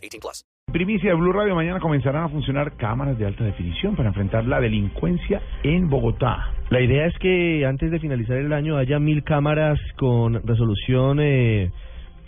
18 plus. Primicia de Blue Radio, mañana comenzarán a funcionar cámaras de alta definición para enfrentar la delincuencia en Bogotá. La idea es que antes de finalizar el año haya mil cámaras con resolución eh,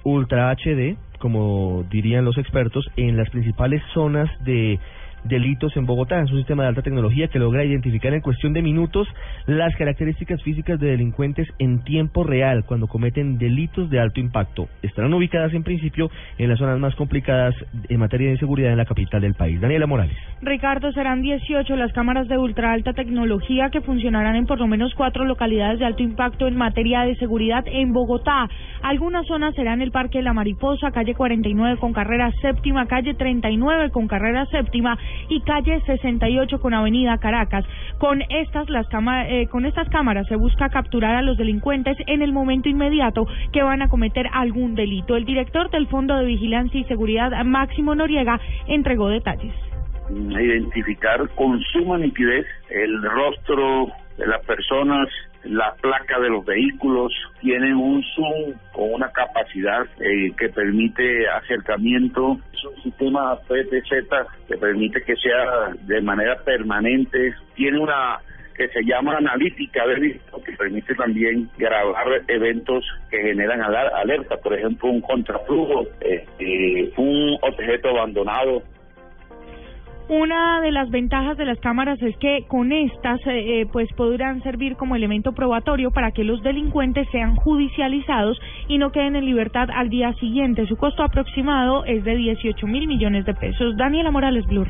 Ultra HD, como dirían los expertos, en las principales zonas de delitos en Bogotá. Es un sistema de alta tecnología que logra identificar en cuestión de minutos las características físicas de delincuentes en tiempo real cuando cometen delitos de alto impacto. Estarán ubicadas en principio en las zonas más complicadas en materia de inseguridad en la capital del país. Daniela Morales. Ricardo, serán 18 las cámaras de ultra alta tecnología que funcionarán en por lo menos cuatro localidades de alto impacto en materia de seguridad en Bogotá. Algunas zonas serán el Parque la Mariposa, calle 49 con carrera séptima, calle 39 con carrera séptima y calle 68 con avenida Caracas. Con estas, las eh, con estas cámaras se busca capturar a los delincuentes en el momento inmediato que van a cometer algún delito. El director del Fondo de Vigilancia y Seguridad, Máximo Noriega, entregó detalles identificar con suma nitidez el rostro de las personas, la placa de los vehículos, tienen un zoom con una capacidad eh, que permite acercamiento, es un sistema PTZ que permite que sea de manera permanente, tiene una que se llama analítica de visto, que permite también grabar eventos que generan alerta, por ejemplo, un contraflujo, eh, eh, un objeto abandonado, una de las ventajas de las cámaras es que con estas eh, eh, pues podrán servir como elemento probatorio para que los delincuentes sean judicializados y no queden en libertad al día siguiente. Su costo aproximado es de 18 mil millones de pesos. Daniela Morales, Blue